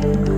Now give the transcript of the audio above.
Bye.